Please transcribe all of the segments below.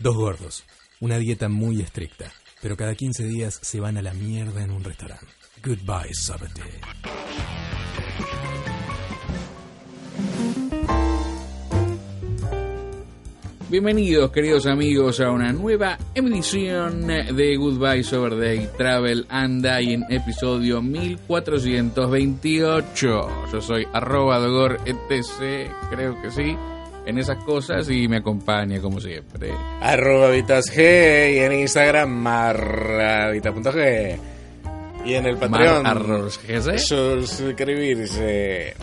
Dos gordos, una dieta muy estricta, pero cada 15 días se van a la mierda en un restaurante. Goodbye, Saturday. Bienvenidos queridos amigos a una nueva emisión de Goodbye Sober Travel and en episodio 1428. Yo soy arroba dogor etc, creo que sí, en esas cosas y me acompaña como siempre. Arroba Vitas G y en Instagram marravita.g y en el Patreon Mar suscribirse.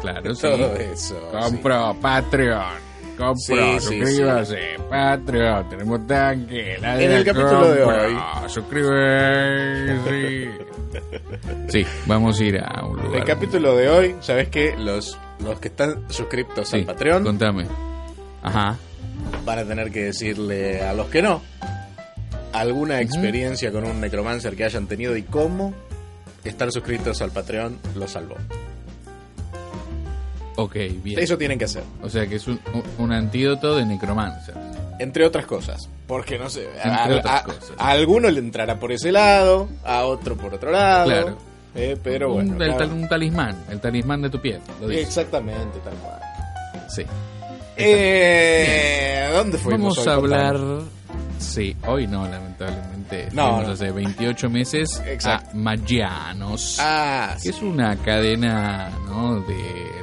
Claro, sí. Todo eso. Compro Patreon. Compro, Sí, sí, suscríbase, Patreon, tenemos tanque, la En el capítulo de hoy. Suscríbase. Sí, vamos a ir a un lugar. El capítulo de hoy, ¿sabes qué? Los, los que están suscriptos Sí, al Patreon Contame. Ajá. van a tener que decirle a los que no alguna experiencia con un necromancer que hayan tenido y cómo estar suscritos al Patreon los salvó. Ok, bien. Eso tienen que hacer. O sea que es un, un- antídoto de necromancer. Entre otras cosas. Porque no sé, a, Entre otras a- cosas. a alguno le entrará por ese lado, a otro por otro lado. Claro. Eh, pero un, bueno. el cada- tal- un talismán, el talismán de tu piel. Lo. Exactamente, tal cual. Sí. Eh, ¿Dónde fuimos Vamos a hablar. Sí, hoy no, lamentablemente. No, no. hace 28 meses Exacto. a Maggianos. Ah, que sí. es una cadena ¿no? de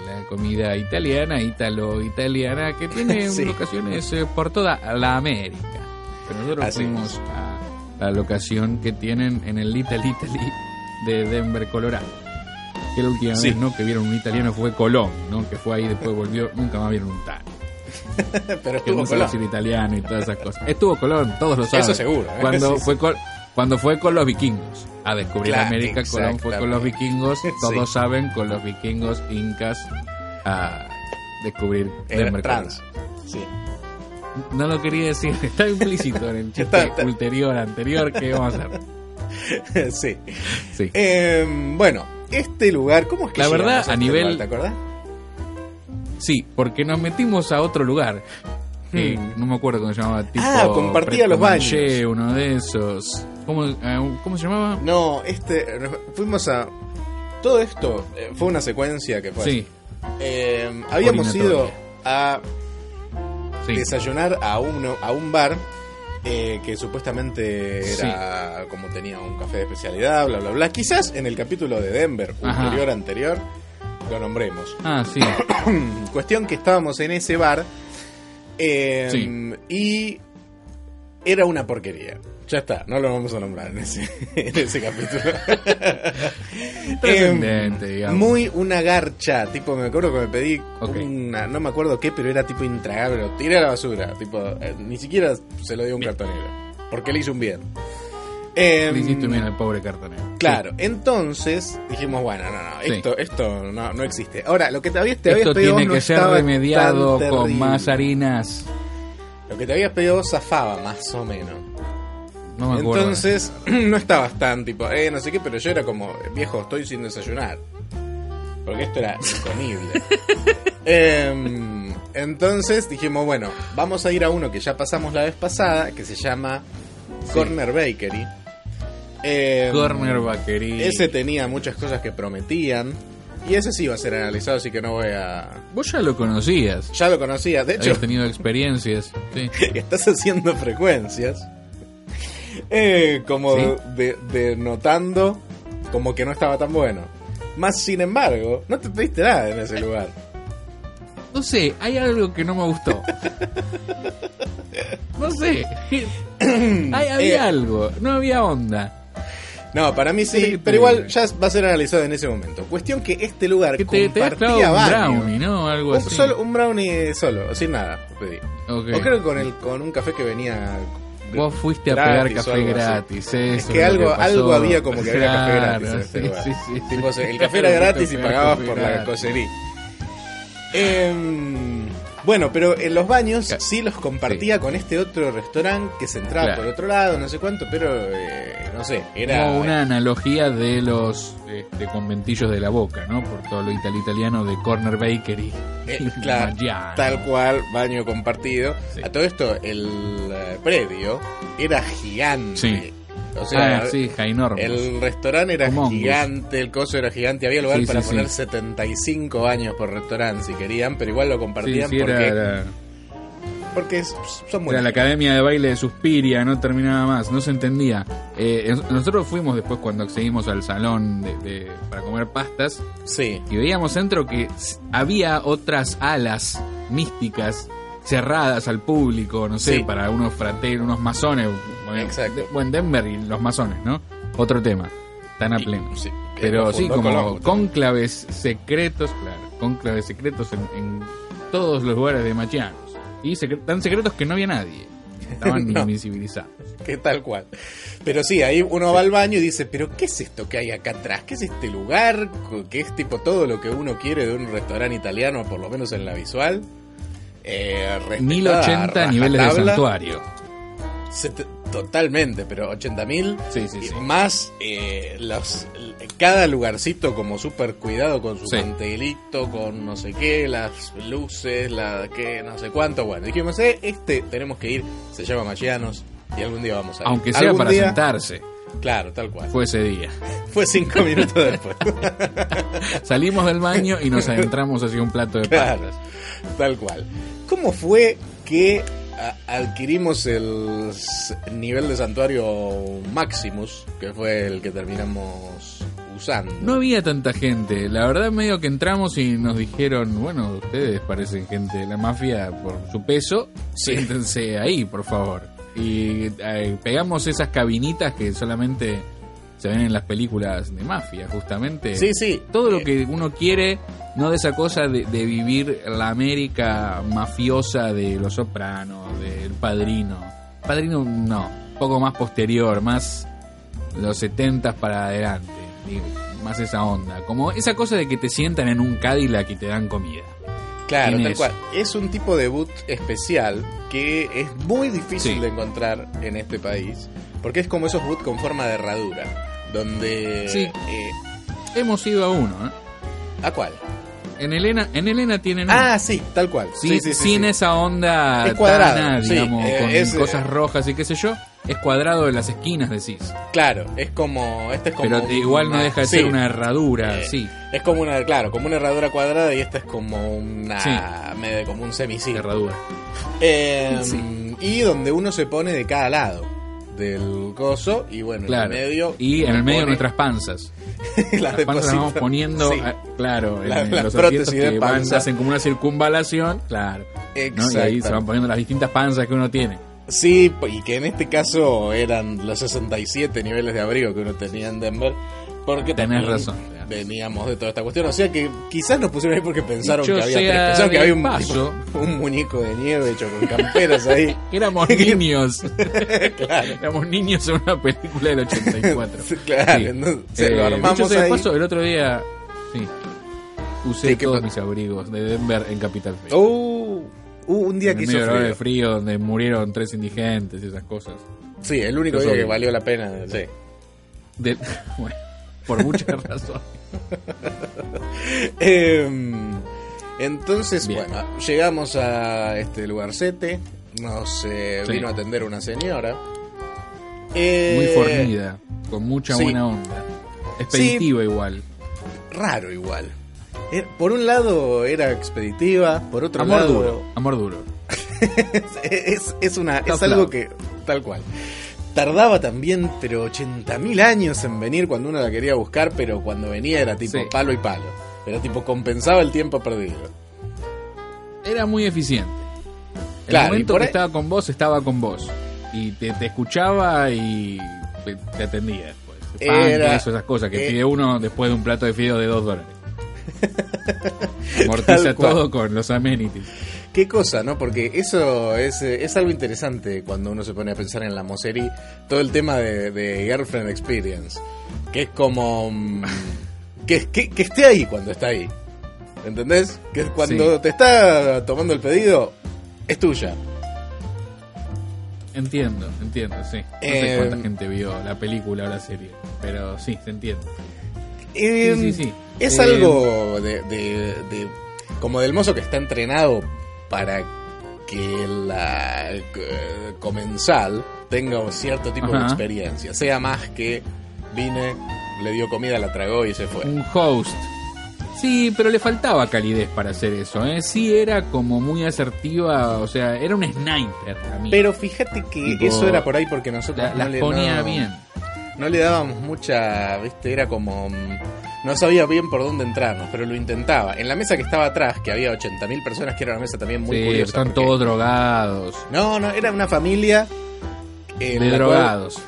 la comida italiana, italo-italiana, que tiene Sí. locaciones eh, por toda la América. Pero nosotros Así fuimos a la locación que tienen en el Little Italy de Denver, Colorado. Que la última Sí. vez ¿no? que vieron un italiano fue Colón, ¿no? que fue ahí, después volvió, nunca más vieron un tal. Pero Que estuvo sabe Colón. italiano y todas esas cosas. Estuvo Colón, todos lo saben. Eso seguro, ¿eh? Cuando, Sí, sí. fue con, cuando fue con los vikingos a descubrir Claro, América, Colón fue con los vikingos. Sí. Todos saben, con los vikingos incas a descubrir Denver, trans. Sí. No lo quería decir, está implícito en el chiste ulterior, anterior que vamos a hacer. sí. Sí. Eh, bueno, este lugar, ¿cómo es que La verdad, este a nivel- lugar, ¿Te acordás? Sí, porque nos metimos a otro lugar. Hmm. no me acuerdo cómo se llamaba. Tipo Ah, compartía los baños. uno de esos. ¿Cómo, eh, ¿Cómo se llamaba? No, este. Fuimos a. Todo esto eh, fue una secuencia que fue. Sí. Eh, habíamos ido a sí. desayunar a uno a un bar eh, que supuestamente era como tenía un café de especialidad, bla bla bla. Quizás en el capítulo de Denver Ajá. ulterior anterior lo nombremos. Ah, sí. Cuestión que estábamos en ese bar eh, Sí. y era una porquería. Ya está, no lo vamos a nombrar en ese, en ese capítulo. Em, digamos. Muy una garcha, tipo, me acuerdo que me pedí una, no me acuerdo qué, pero era tipo intragable, lo tiré a la basura, tipo, eh, ni siquiera se lo dio a un cartonero, porque le hizo un bien. Em, Le hiciste bien al pobre cartonero. Claro, entonces dijimos, bueno, no, no, Sí. esto, esto no, no existe. Ahora, lo que te habías, te habías Esto pedido tiene no que ser remediado con más harinas. Lo que te habías pedido zafaba, más o menos. No me acuerdo. Entonces, no estabas tan tipo, eh, no sé qué, pero yo era como, viejo, estoy sin desayunar. Porque esto era incomible. Em, entonces dijimos, bueno, vamos a ir a uno que ya pasamos la vez pasada, que se llama Corner Bakery. Em, Corner Bakery. Ese tenía muchas cosas que prometían. Y ese sí iba a ser analizado, así que no voy a. Vos ya lo conocías. Ya lo conocía. De hecho, Habías tenido experiencias. Sí. estás haciendo frecuencias. Eh, como Sí. de, de notando como que no estaba tan bueno. Más sin embargo, no te pediste nada en ese lugar. No sé, hay algo que no me gustó. No sé. Hay, había Eh, algo. No había onda. No, para mí Sí, te pero igual ya va a ser analizado en ese momento. Cuestión que este lugar Que te, te compartía clavado un brownie, ¿no? Algo Un, así. solo, un brownie solo, sin nada, pedí. Ok. O creo que con, el, con un café que venía. Vos fuiste a pegar café gratis. Eso Es que algo, algo había como que había café Claro, gratis en este sí, lugar. sí, sí. Tipo, el café era Claro, gratis y pagabas por la gratis. cocería. Bueno, pero en los baños sí los compartía con este otro restaurante que se entraba Claro. por otro lado, no sé cuánto, pero eh, no sé, era... Como una analogía de los este, conventillos de la boca, ¿no? Por todo lo ital- italiano de Corner Bakery. Eh, claro, tal cual, baño compartido. Sí. A todo esto, el eh, predio era gigante. Sí. O sea, ah, sí, el restaurante era gigante, el coso era gigante. Había lugar Sí, para sí, poner sí. 75 baños por restaurante si querían, pero igual lo compartían porque, era, era- porque es- son era buenos. la academia de baile de Suspiria, no terminaba más, no se entendía. Eh, nosotros fuimos después cuando accedimos al salón de- de- para comer pastas Sí, y veíamos dentro que había otras alas místicas cerradas al público, no sé, Sí. para unos frateros, unos masones. Bueno, Exacto. Bueno, Denver y los masones, ¿no? Otro tema, tan a pleno. sí, Pero sí, como también. cónclaves secretos, claro, cónclaves secretos en, en todos los lugares de Machianos. Y secre- tan secretos que no había nadie. Estaban No. invisibilizados. que tal cual. Pero sí, ahí uno va al baño y dice, pero ¿qué es esto que hay acá atrás? ¿Qué es este lugar? Que es tipo todo lo que uno quiere de un restaurante italiano, por lo menos en la visual. Eh, respetada, 1080 niveles de santuario. Totalmente, pero 80.000 Sí, sí, y sí. más eh, los cada lugarcito como súper cuidado con su mantelito, con no sé qué, las luces, la que no sé cuánto. Bueno, dijimos, eh, este tenemos que ir, se llama Machianos y algún día vamos a ir. Aunque sea para día- sentarse. Claro, tal cual. Fue ese día. Fue cinco minutos después. Salimos del baño y nos adentramos hacia un plato de Claro, tal cual. ¿Cómo fue que adquirimos el nivel de santuario Maximus, que fue el que terminamos usando? No había tanta gente. La verdad, medio que entramos y nos dijeron: Bueno, ustedes parecen gente de la mafia por su peso. Sí. Siéntense ahí, por favor. Y eh, pegamos esas cabinitas que solamente se ven en las películas de mafia, justamente. Sí, sí. Todo lo Eh, que uno quiere, no de esa cosa de, de vivir la América mafiosa de Los Sopranos, del Padrino. Padrino no, un poco más posterior, más los 70 para adelante, digo, más esa onda. Como esa cosa de que te sientan en un Cadillac y te dan comida. Claro, tal cual. Es un tipo de boot especial que es muy difícil Sí. de encontrar en este país, porque es como esos boot con forma de herradura, donde... Sí. eh, Hemos ido a uno, ¿eh? ¿A cuál? En Elena, en Elena tienen uno. Ah, sí, tal cual. Sí, Sí, sí, sí, sin esa onda Es sí, digamos, eh, con es, eh, cosas rojas y qué sé yo. Es cuadrado de las esquinas, decís. Claro, es como... Este es como Pero igual no deja de sí. ser una herradura, Eh, sí. Es como una, claro, como una herradura cuadrada y esta es como una, Sí. medio como un semicírculo. Herradura. Eh, Sí. Y donde uno se pone de cada lado del coso y bueno, Claro. en el medio. y en el medio pone nuestras panzas. las Las panzas las vamos poniendo, Sí, ah, claro, en, La- en la los prótesis de que van, panza. hacen como una circunvalación, claro. ¿no? Y ahí se van poniendo las distintas panzas que uno tiene. Sí, y que en este caso eran los 67 niveles de abrigo que uno tenía en Denver. Porque Tenés también razón. Veníamos de toda esta cuestión. O sea que quizás nos pusieron ahí porque pensaron que había tres. Pensaron que había un, paso. un muñeco de nieve hecho con camperas ahí. Éramos niños. claro. Éramos niños en una película del 84. Claro, Sí. entonces lo Eh, armamos dicho sea de ahí. paso, el otro día sí, usé Sí, ¿qué todos mis abrigos de Denver en Capital Federal. Uh, un día en que hizo medio de frío. frío donde murieron tres indigentes y esas cosas. Sí, el único día que valió la pena. Sí. De- bueno, por muchas razones. Em, entonces, Bien. bueno, llegamos a este lugarcete. Nos eh, Sí. vino a atender una señora. Eh, Muy fornida, con mucha sí. buena onda. Expeditiva igual. Raro igual. Eh, Por un lado era expeditiva, por otro Amor lado duro, amor duro. es, es una es Tough algo love. que tal cual. Tardaba también, pero 80.000 años en venir cuando uno la quería buscar, pero cuando venía era tipo Sí. palo y palo. Era tipo compensaba el tiempo perdido. Era muy eficiente. El Claro, momento que ahí- estaba con vos, estaba con vos. Y te, te escuchaba y te, te atendía después. Pan, Era- queso, esas cosas que eh, pide uno después de un plato de fideos de dos dólares. Amortiza todo con los amenities. Qué cosa, ¿no? Porque eso es, eh, es algo interesante cuando uno se pone a pensar en la Moserí. Todo el tema de, de Girlfriend Experience. Que es como... mm, que, que, que esté ahí cuando está ahí. ¿Entendés? Que cuando Sí. te está tomando el pedido, es tuya. Entiendo, entiendo, sí. No Eh, sé cuánta gente vio la película o la serie, pero sí, se entiende. Eh, Sí, sí, sí. Es Eh, algo de, de- de- como del mozo que está entrenado para que la eh, comensal tenga cierto tipo de experiencia. Sea más que vine, le dio comida, la tragó y se fue. Un host. Sí, pero le faltaba calidez para hacer eso, ¿eh? Sí era como muy asertiva, o sea, era un sniper mí. Pero fíjate que Tipo, eso era por ahí porque nosotros La- no las le, ponía no- bien. No le dábamos mucha, viste, era como... mm, No sabía bien por dónde entrarnos, pero lo intentaba. En la mesa que estaba atrás, que había 80.000 personas, que era una mesa también muy sí, curiosa. están porque- todos drogados, No, no, era una familia... en de drogados. cual-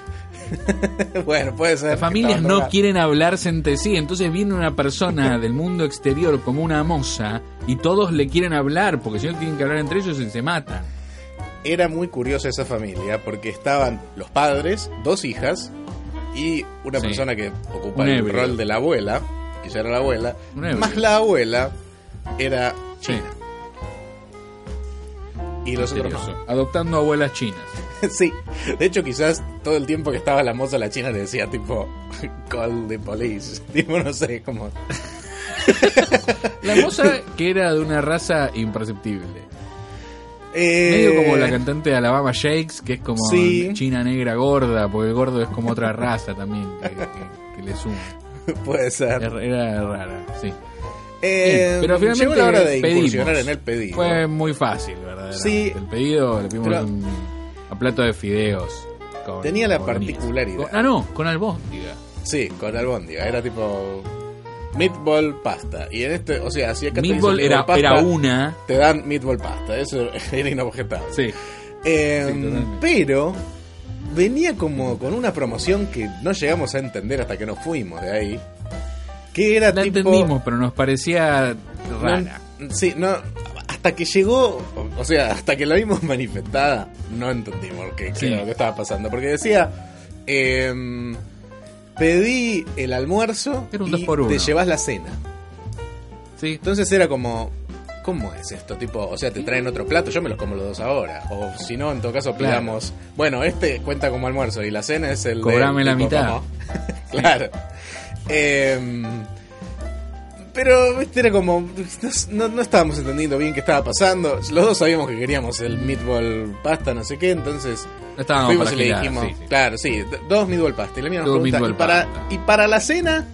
bueno, puede ser. Las familias no quieren hablarse entre sí, entonces viene una persona del mundo exterior como una moza y todos le quieren hablar, porque si no tienen que hablar entre ellos y se matan. Era muy curiosa esa familia porque estaban los padres, dos hijas y una Sí. persona que ocupa Un el ebrio. rol de la abuela, que ya era la abuela, más la abuela era Sí. china. Y los otros no. Adoptando abuelas chinas. Sí, de hecho quizás todo el tiempo que estaba la moza la china le decía tipo call the police, tipo no sé, como La moza que era de una raza imperceptible. Eh, Medio como la cantante de Alabama Shakes, que es como Sí. china negra gorda, porque el gordo es como otra raza también que, que- que le suma. puede ser. Era, era rara, sí. Eh, Bien, pero finalmente llegó la hora de pedimos. incursionar en el pedido. Fue muy fácil, ¿verdad? Sí. El pedido le pedimos Pero- un a plato de fideos. con Tenía la particularidad. Con- ah, no, con albóndiga. Sí, con albóndiga. Era tipo meatball pasta. Y en este, o sea, si acá te dicen Meatball era, pasta, era una. te dan meatball pasta. Eso era inobjetable. Sí. Eh, Sí, pero venía como con una promoción que no llegamos a entender hasta que nos fuimos de ahí. Que era La tipo. entendimos, pero nos parecía rara. No, sí, no. Hasta que llegó, o- sea, hasta que la vimos manifestada, no entendimos qué, Sí. lo que estaba pasando. Porque decía, em, pedí el almuerzo Era un y dos por uno. te llevas la cena. Sí. Entonces era como, ¿cómo es esto? Tipo, o sea, te traen otro plato, yo me los como los dos ahora. O si no, en todo caso Claro. pidamos, bueno, este cuenta como almuerzo y la cena es el de- Cobrame la mitad. claro. Em, pero, viste, era como, no, no- estábamos entendiendo bien qué estaba pasando. Los dos sabíamos que queríamos el meatball pasta, no sé qué, entonces estábamos fuimos para y le dijimos, sí, sí. claro, sí, dos meatball pasta. Y la mía nos pregunta, ¿y para, pasta. ¿y para la cena?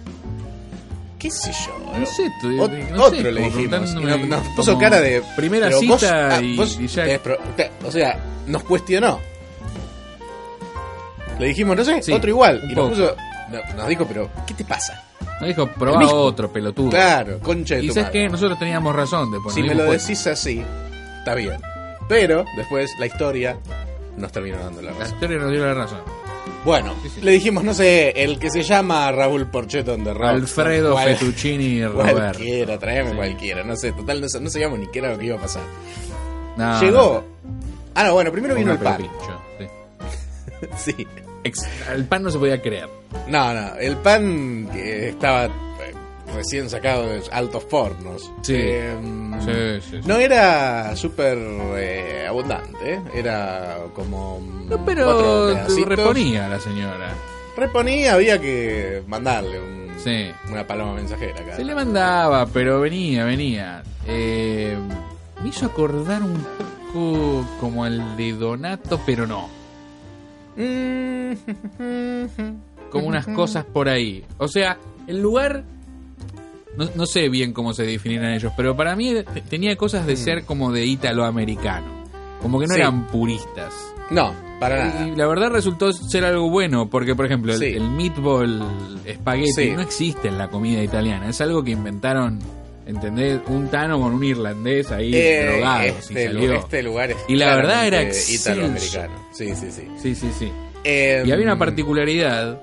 ¿Qué sé yo? No sé, tú- Ot- no otro sé, le dijimos. Y nos, nos puso cara de. primera cita vos- ah, y- vos y ya- te- o sea, nos cuestionó. Le dijimos, no sé, Sí, otro igual. Y nos puso. no- Nos dijo, pero, ¿qué te pasa? Nos dijo, probá otro, pelotudo. Claro, concha de y tu sabes madre. que nosotros teníamos razón después. Si nos me lo cuenta. decís así, está bien. Pero después la historia nos terminó dando la La razón. historia nos dio la razón. Bueno, Sí, sí. le dijimos, no sé, el que se llama Raúl Porchetón de Rock. Alfredo Cual- Fettuccini Roberto. Cualquiera, tráeme Sí. cualquiera. No sé, total, no, no sabíamos ni qué era lo que iba a pasar. No, Llegó. Ah, no, bueno, primero no, vino el pelopincho, sí. El pan no se podía creer. No, no, el pan que estaba eh, recién sacado de altos fornos. Sí. Eh, Sí, sí, sí. No era súper eh, abundante, ¿eh? era como. No, pero reponía la señora. Reponía, había que mandarle un- Sí. una paloma mensajera acá. Se le mandaba, pero venía, venía. Eh, me hizo acordar un poco como el de Donato, pero no. Como unas cosas por ahí. O sea, el lugar. No, no sé bien cómo se definieran ellos, pero para mí te- tenía cosas de ser como de italoamericano. Como que no Sí. eran puristas. No, para nada. Y la verdad resultó ser algo bueno, porque por ejemplo, el, Sí. el meatball spaghetti Sí. no existe en la comida italiana, es algo que inventaron, ¿entendés? Un tano con un irlandés ahí Eh, drogados y este, salió. este lugar es Y la verdad era italoamericano. Sí, sí, sí. Sí, sí, sí. Eh, Y había una particularidad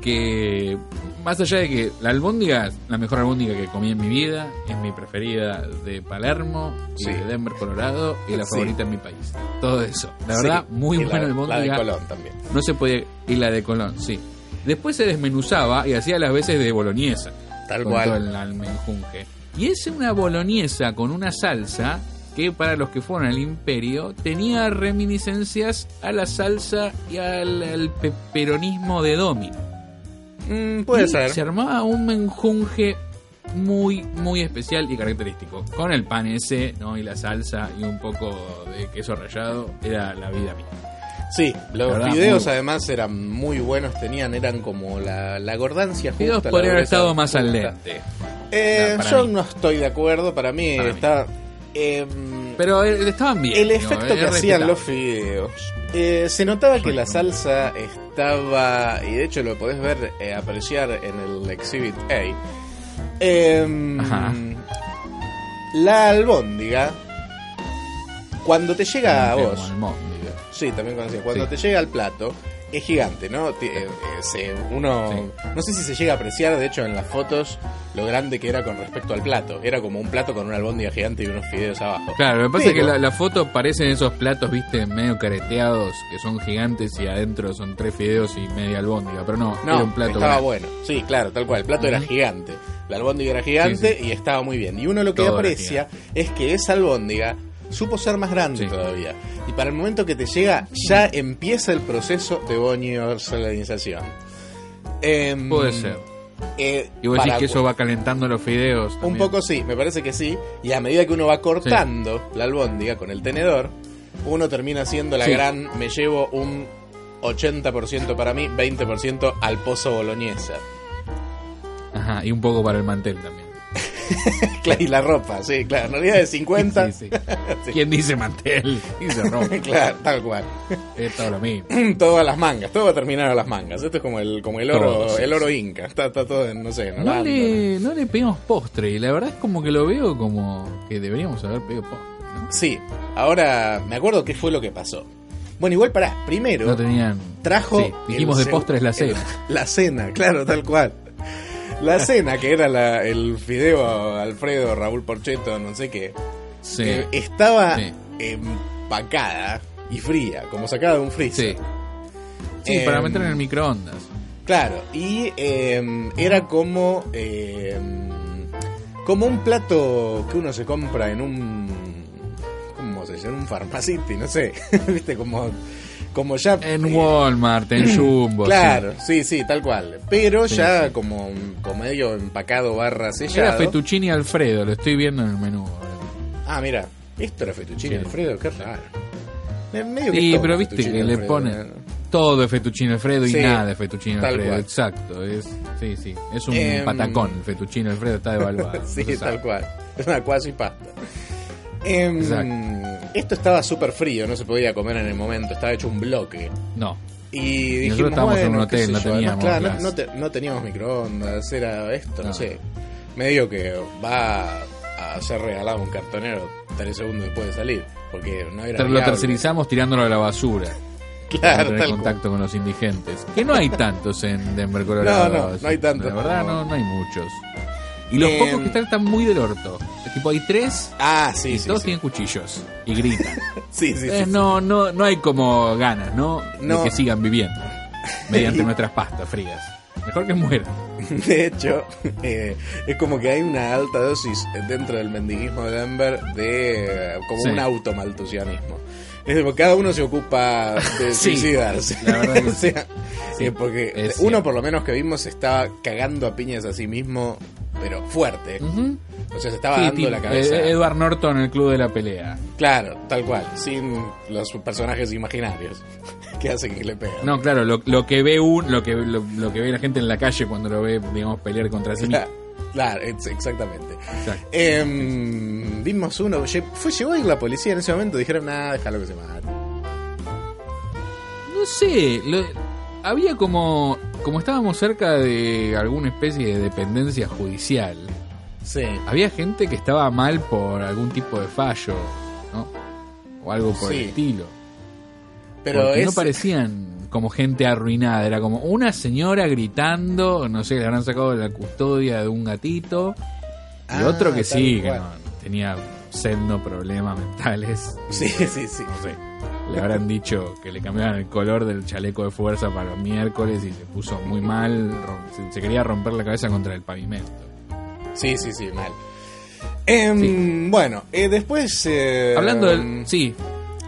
que, más allá de que la albóndiga, la mejor albóndiga que comí en mi vida, es mi preferida de Palermo y Sí. de Denver, Colorado, y la Sí. favorita en mi país. Todo eso. La sí, verdad, muy y buena la, la albóndiga. de Colón también. No se podía. Y la de Colón, sí. Después se desmenuzaba y hacía las veces de boloñesa. Tal con cual. todo el almenjunje. Y es una boloñesa con una salsa que para los que fueron al imperio tenía reminiscencias a la salsa y al, al peperonismo de Domino. Mm, puede Y ser. Se armaba un menjunje muy, muy especial y característico. Con el pan ese, ¿no? Y la salsa y un poco de queso rallado, era la vida mía. Sí, los verdad, videos muy- además eran muy buenos, tenían, eran como la, la gordancia justa. Videos podrían haber estado más al dente. Eh, Para yo mí. no estoy de acuerdo, para mí Para mí. está... eh, Pero eh, estaban bien. el efecto que hacían los fideos. eh, se notaba que la salsa estaba, y de hecho lo podés ver, eh, apreciar en el Exhibit A. Em, Ajá. la albóndiga, cuando te llega a vos. Sí, también conocido. Cuando Sí. te llega al plato, es gigante, ¿no? Eh, eh, uno, no sé si se llega a apreciar, de hecho, en las fotos, lo grande que era con respecto al plato. Era como un plato con una albóndiga gigante y unos fideos abajo. Claro, lo que pasa es que la, la foto parecen esos platos, viste, medio careteados, que son gigantes y adentro son tres fideos y media albóndiga. Pero no, No, era un plato estaba grande. bueno. Sí, claro, tal cual. El plato era gigante. La albóndiga era gigante y estaba muy bien. Y uno lo que Todo aprecia es que esa albóndiga supo ser más grande Sí. todavía. Y para el momento que te llega, ya empieza el proceso de boniorsalinización. Em, Puede ser. eh, Y vos decís que eso va calentando los fideos. Un poco sí, me parece que sí. Y a medida que uno va cortando la albóndiga con el tenedor, uno termina haciendo la Sí. gran, me llevo un 80% para mí, 20% al pozo boloñesa. Ajá, y un poco para el mantel también. Y la ropa, sí, claro. En realidad de 50. Sí, sí. ¿Quién dice mantel? Dice ropa. claro, tal cual. es todo lo mismo. Todas las mangas, todo va a terminar a las mangas. Esto es como el, como el oro, Todo, el oro inca. Está, está todo en, no sé, en No le, no le pedimos postre y la verdad es como que lo veo como que deberíamos haber pedido postre. ¿no? Sí, ahora me acuerdo qué fue lo que pasó. Bueno, igual para, primero. No tenían. trajo. Sí, dijimos el de postres la el- cena. La cena, claro, tal cual. La cena, que era la- el fideo Alfredo, Raúl Porcheto, no sé qué, Sí. que estaba Sí. empacada y fría, como sacada de un freezer. Sí. Sí, para Em, meter en el microondas. Claro, y eh, era como eh, como un plato que uno se compra en un ¿cómo se dice? En un farmacity, no sé, viste como como ya En eh, Walmart, en Jumbo. Claro, sí, sí, tal cual. Pero Sí, ya sí. como, medio empacado barra sí. Era sellado. fettuccine Alfredo, lo estoy viendo en el menú. Ah, mira, esto era fettuccine Sí. Alfredo, qué raro. Eh, medio que Sí, pero es viste que le ponen ¿no? todo de fettuccine Alfredo y nada de fettuccine Alfredo. cual. Exacto, es sí, sí, es un Em, patacón, el fettuccine Alfredo está devaluado. sí, sabe. tal cual. Es una cuasi pasta. Exacto. Esto estaba súper frío, no se podía comer en el momento, estaba hecho un bloque. No. Y nosotros dijimos, estábamos en un hotel, no además, teníamos claro, no, te- no teníamos microondas, era esto, no. No. sé. Medio que va a ser regalado un cartonero tres segundos después de salir, porque no era Lo viable. tercerizamos tirándolo a la basura. para Claro, tener tal contacto con los indigentes. Que no hay tantos en Denver, Colorado. No, no, no hay tantos. La verdad, no, no hay muchos. Y los Em, pocos que están están muy del orto. Es tipo, hay tres Ah, sí, y sí, todos sí. tienen cuchillos y gritan. Sí, sí, sí, Eh, sí. no, no, no hay como ganas, ¿no? No. De que sigan viviendo mediante nuestras pastas frías. Mejor que mueran. De hecho, eh, es como que hay una alta dosis dentro del mendiguismo de Denver de eh, como un automaltusianismo. Es decir, cada uno se ocupa de Sí, suicidarse. la verdad que O sea, Sí, eh, porque uno cierto. por lo menos que vimos estaba cagando a piñas a sí mismo, pero fuerte. O sea, se estaba Sí, dando la cabeza. eh, Edward Norton, el club de la pelea. Claro, tal cual, sin los personajes imaginarios que hacen que le pegan. No, claro, lo, lo que ve un, lo que lo, lo que ve la gente en la calle cuando lo ve, digamos, pelear contra sí mismo. Claro, claro, ex- exactamente. Em, vimos uno, fue, llegó a ir la policía en ese momento, dijeron, nada, déjalo que se mate. No sé, lo- había como como estábamos cerca de alguna especie de dependencia judicial. Sí. Había gente que estaba mal por algún tipo de fallo, ¿no? O algo por Sí. el estilo. Pero Porque es, no parecían como gente arruinada, era como una señora gritando, no sé, le habrán sacado de la custodia de un gatito, y Ah, otro que sí, que no, tenía sendo problemas mentales. Sí, sí, sí. No sé. Le habrán dicho que le cambiaban el color del chaleco de fuerza para los miércoles y se puso muy mal, se, se quería romper la cabeza contra el pavimento. Sí, sí, sí, mal. Em, Bueno, eh, después... eh, Hablando del... Sí,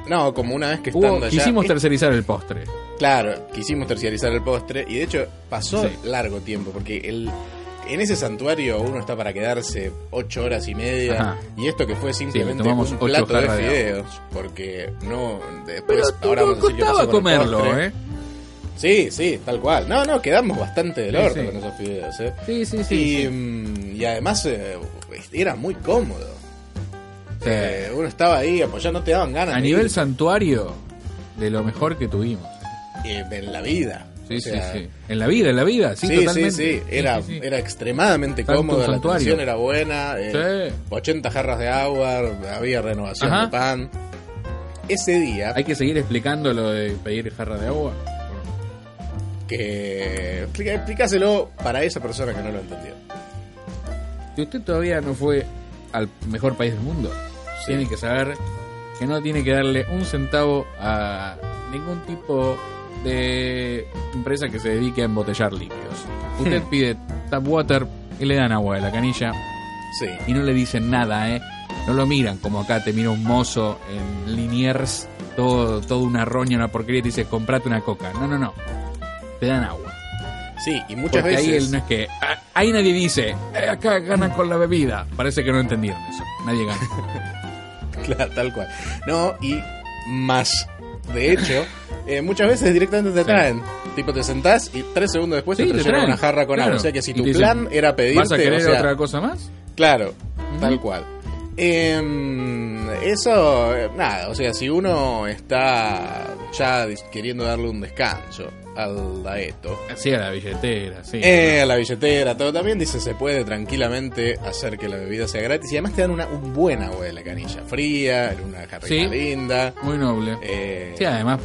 No, como una vez que hubo- estando allá... quisimos eh, tercerizar el postre. Claro, quisimos terciarizar el postre y de hecho pasó Sí. largo tiempo porque el, en ese santuario uno está para quedarse ocho horas y media Ajá. y esto que fue simplemente un plato de fideos porque no después Pero ahora vamos a decir pasó con comerlo. ¿eh? Sí, sí, tal cual. No, no, quedamos bastante del Sí, orto sí. con esos fideos, ¿eh? Sí, sí, sí. y, sí. mm, y además eh, era muy cómodo. Sí. Eh, uno estaba ahí, ya no te daban ganas. A nivel ir, santuario, de lo mejor que tuvimos. eh, en la vida. Sí, O sea, sí, sí. En la vida, en la vida, sí, Sí, totalmente. sí, Era, sí, era extremadamente Tanto cómodo, la atención era buena, eh, Sí. 80 jarras de agua, había renovación Ajá. de pan. Ese día, Hay que seguir explicando lo de pedir jarra de agua. que explícaselo para esa persona que no lo entendió. Si usted todavía no fue al mejor país del mundo, tiene que saber que no tiene que darle un centavo a ningún tipo de empresa que se dedique a embotellar líquidos. Usted pide tap water y le dan agua de la canilla Sí, y no le dicen nada, ¿eh? No lo miran como acá te mira un mozo en Liniers, todo, todo una roña, una porquería y te dice comprate una coca. No, no, no. Te dan agua. sí, y muchas Porque ahí veces... él no es que. ah, Ahí nadie dice, "Eh, acá ganan con la bebida. Parece que no entendieron eso. Nadie gana. Claro, tal cual. No, y más. De hecho, eh, muchas veces directamente te Sí. traen. Tipo, te sentás y tres segundos después Sí, te te traen una jarra con claro. agua. O sea que si tu dicen, plan era pedirte. ¿Vas a querer o sea, otra cosa más? Claro, tal cual. Em, eso, eh, nada, o sea, si uno está ya queriendo darle un descanso al daeto, Sí, a la billetera, sí. eh, a la billetera, todo también dice se puede tranquilamente hacer que la bebida sea gratis y además te dan una un buen agua de la canilla, fría, en una jarrita Sí. linda. Muy noble. eh, Sí, además,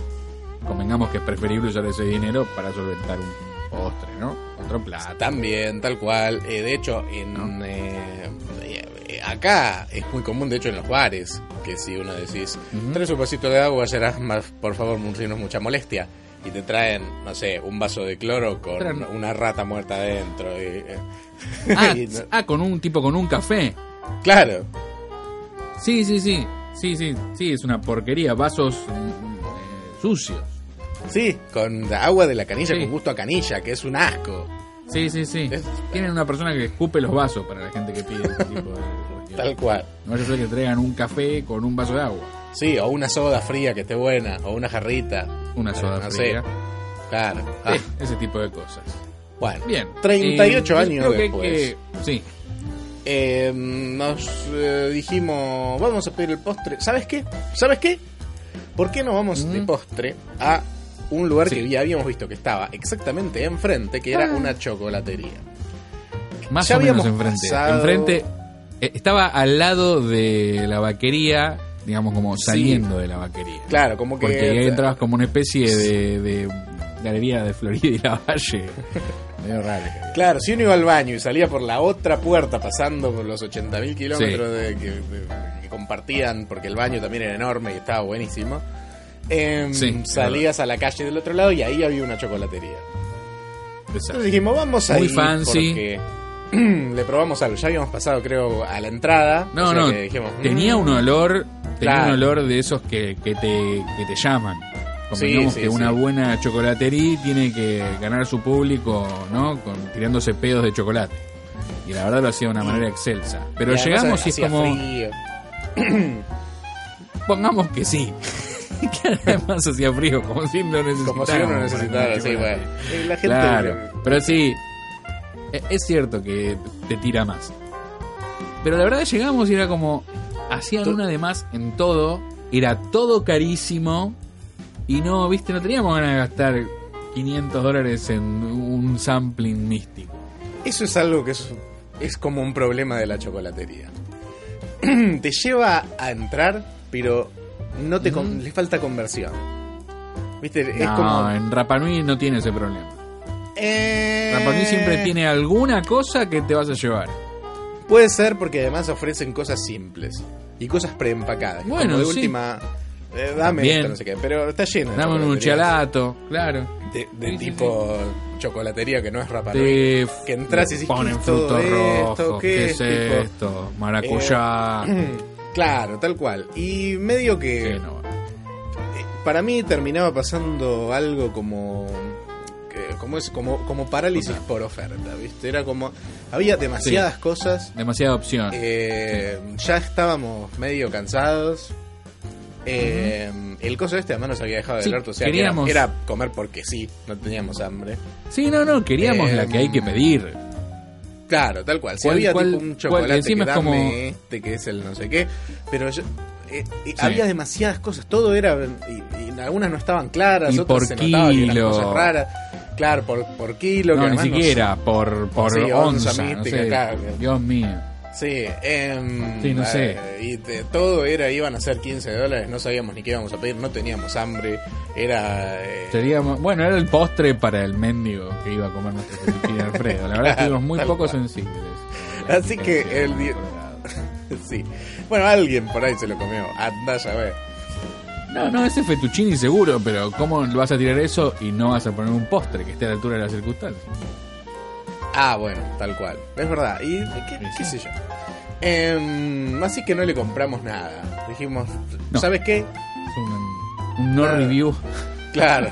convengamos que es preferible usar ese dinero para solventar un postre, ¿no? Otro plato. También, tal cual. Eh, de hecho, en ¿No? eh, eh, acá es muy común, de hecho, en los bares, que si uno decís, traes un vasito de agua, serás más, por favor, no mucha molestia. Y te traen, no sé, un vaso de cloro con Traen- una rata muerta adentro. y, eh, Ah, y no- ah, con un tipo con un café. claro, Sí, sí, sí. Sí, sí, sí, es una porquería. Vasos mm, eh, sucios. sí, con agua de la canilla Sí. con gusto a canilla, que es un asco. Sí, sí, sí. Es- Tienen una persona que escupe los vasos para la gente que pide ese tipo de. Tal cual. No a ser que traigan un café con un vaso de agua. Sí, o una soda fría que esté buena, o una jarrita. Una soda no fría. sé. Claro. Ah, Sí, ese tipo de cosas. bueno, Bien. 38 Eh, años creo después. que- sí. Eh, nos eh, dijimos, vamos a pedir el postre. ¿Sabes qué? ¿Sabes qué? ¿Por qué no vamos de Mm. postre a un lugar Sí. que ya habíamos visto que estaba exactamente enfrente, que era Ah. una chocolatería? Más Ya o menos habíamos enfrente. pasado- Enfrente. Eh, estaba al lado de la vaquería, digamos como Sí. saliendo de la vaquería. Claro, como que... Porque ahí entrabas como una especie de, de galería de Florida y la Valle. Claro, si uno iba al baño y salía por la otra puerta pasando por los 80.000 kilómetros de, que, de- que compartían, porque el baño también era enorme y estaba buenísimo, Sí, es salías a la calle del otro lado y ahí había una chocolatería. Exacto. Entonces dijimos, vamos a Muy ir fancy. porque le probamos algo. Ya habíamos pasado, creo, a la entrada. No, o sea no, que dijimos, tenía mm, un olor, tenía Claro. un olor de esos que, que te, que te llaman. Convengamos Sí, sí, que una buena chocolatería tiene que ganar su público, ¿no? Con, tirándose pedos de chocolate. Y la verdad lo hacía de una manera excelsa. Pero y llegamos y es como, frío. pongamos que sí. que además hacía frío, como si lo necesitáramos. Como si uno necesitara, sí, bueno. la gente... Claro, pero sí, es cierto que te tira más. Pero la verdad llegamos y era como, hacían una de más en todo, era todo carísimo y no, viste, no teníamos ganas de gastar 500 dólares en un sampling místico. Eso es algo que es, es como un problema de la chocolatería. te lleva a entrar, pero no te con- Mm. le falta conversión. ¿Viste? es no, como... en Rapanui no tiene ese problema. Eh, Rapanui siempre tiene alguna cosa que te vas a llevar. Puede ser porque además ofrecen cosas simples y cosas preempacadas. Bueno, como de sí. última, eh, dame También. esto, no sé qué. Pero está lleno de Dame un chalato, claro. De, de Sí, sí, tipo chocolatería que no es Rapa que entras y ponen ¿qué es todo frutos esto? rojos. ¿Qué ¿Qué, es, es tipo? esto? Maracuyá. Claro, tal cual. Y medio que Sí, no. eh, para mí terminaba pasando algo como como es como como parálisis por oferta, ¿viste? Era como había demasiadas cosas Demasiada opción. Eh, ya estábamos medio cansados. Eh, El coso este además nos había dejado de Sí, alerta, o sea, que era, queríamos- era comer porque sí, no teníamos hambre. Sí, no, no, queríamos eh, la que hay que pedir. Claro, tal cual. Si ¿Cuál- había cuál- tipo un chocolate que dame como- este que es el no sé qué, pero yo, eh, eh, Sí. había demasiadas cosas, todo era y, y algunas no estaban claras, Y otras por se notaba que eran kilo. cosas raras. Claro, por, por kilo, que No, ni además no siquiera, por, por Sí, onza onza. no mística sé. acá. Dios mío. Sí, em, Sí, no eh, sé. Y de- todo era, iban a ser 15 dólares, no sabíamos ni qué íbamos a pedir, no teníamos hambre, era... eh, Seríamos- bueno, era el postre para el mendigo que iba a comer nuestro Alfredo. La verdad estuvimos muy poco cual. sensibles. Así que el di- sí. Bueno, alguien por ahí se lo comió, anda a ver. No, no, ese fettuccini seguro, pero ¿cómo vas a tirar eso y no vas a poner un postre que esté a la altura de las circunstancias? Ah, bueno, tal cual, es verdad, y qué, sé yo. Em, así que no le compramos nada, dijimos, No. ¿sabes qué? Es un, un no review. Claro.